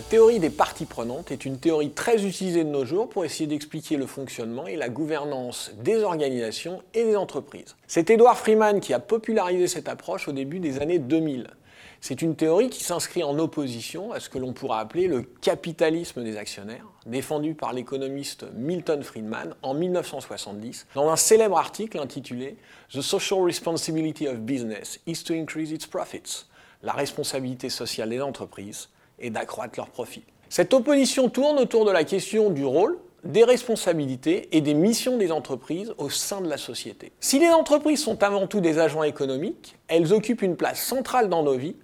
La théorie des parties prenantes est une théorie très utilisée de nos jours pour essayer d'expliquer le fonctionnement et la gouvernance des organisations et des entreprises. C'est Edward Freeman qui a popularisé cette approche au début des années 2000. C'est une théorie qui s'inscrit en opposition à ce que l'on pourra appeler le capitalisme des actionnaires, défendu par l'économiste Milton Friedman en 1970 dans un célèbre article intitulé The Social Responsibility of Business is to increase its profits. La responsabilité sociale des entreprises et d'accroître leurs profits. Cette opposition tourne autour de la question du rôle, des responsabilités et des missions des entreprises au sein de la société. Si les entreprises sont avant tout des agents économiques, elles occupent une place centrale dans nos vies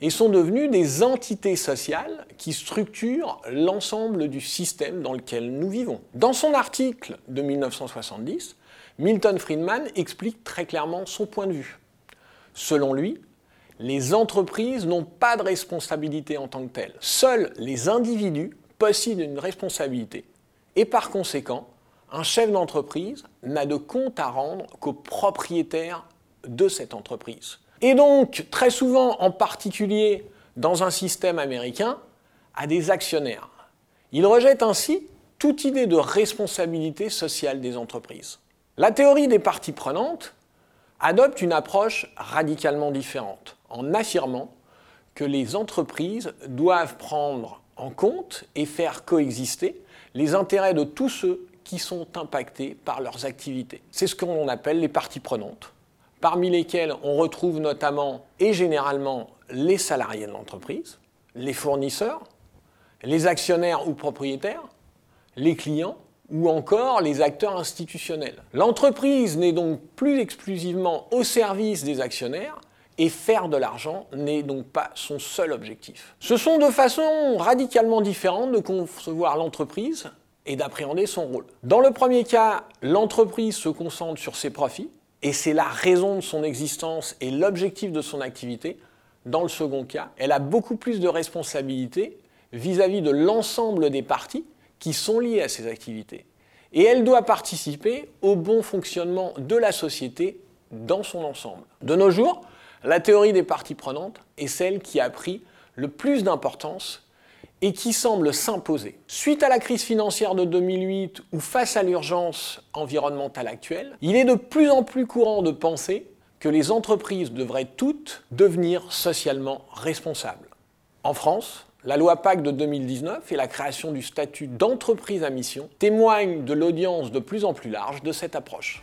et sont devenues des entités sociales qui structurent l'ensemble du système dans lequel nous vivons. Dans son article de 1970, Milton Friedman explique très clairement son point de vue. Selon lui, les entreprises n'ont pas de responsabilité en tant que telles. Seuls les individus possèdent une responsabilité. Et par conséquent, un chef d'entreprise n'a de compte à rendre qu'au propriétaire de cette entreprise. Et donc, très souvent, en particulier dans un système américain, à des actionnaires. Il rejette ainsi toute idée de responsabilité sociale des entreprises. La théorie des parties prenantes adopte une approche radicalement différente en affirmant que les entreprises doivent prendre en compte et faire coexister les intérêts de tous ceux qui sont impactés par leurs activités. C'est ce qu'on appelle les parties prenantes, parmi lesquelles on retrouve notamment et généralement les salariés de l'entreprise, les fournisseurs, les actionnaires ou propriétaires, les clients ou encore les acteurs institutionnels. L'entreprise n'est donc plus exclusivement au service des actionnaires, et faire de l'argent n'est donc pas son seul objectif. Ce sont de façons radicalement différentes de concevoir l'entreprise et d'appréhender son rôle. Dans le premier cas, l'entreprise se concentre sur ses profits, et c'est la raison de son existence et l'objectif de son activité. Dans le second cas, elle a beaucoup plus de responsabilités vis-à-vis de l'ensemble des parties qui sont liées à ses activités. Et elle doit participer au bon fonctionnement de la société dans son ensemble. De nos jours, la théorie des parties prenantes est celle qui a pris le plus d'importance et qui semble s'imposer. Suite à la crise financière de 2008 ou face à l'urgence environnementale actuelle, il est de plus en plus courant de penser que les entreprises devraient toutes devenir socialement responsables. En France, la loi PAC de 2019 et la création du statut d'entreprise à mission témoignent de l'audience de plus en plus large de cette approche.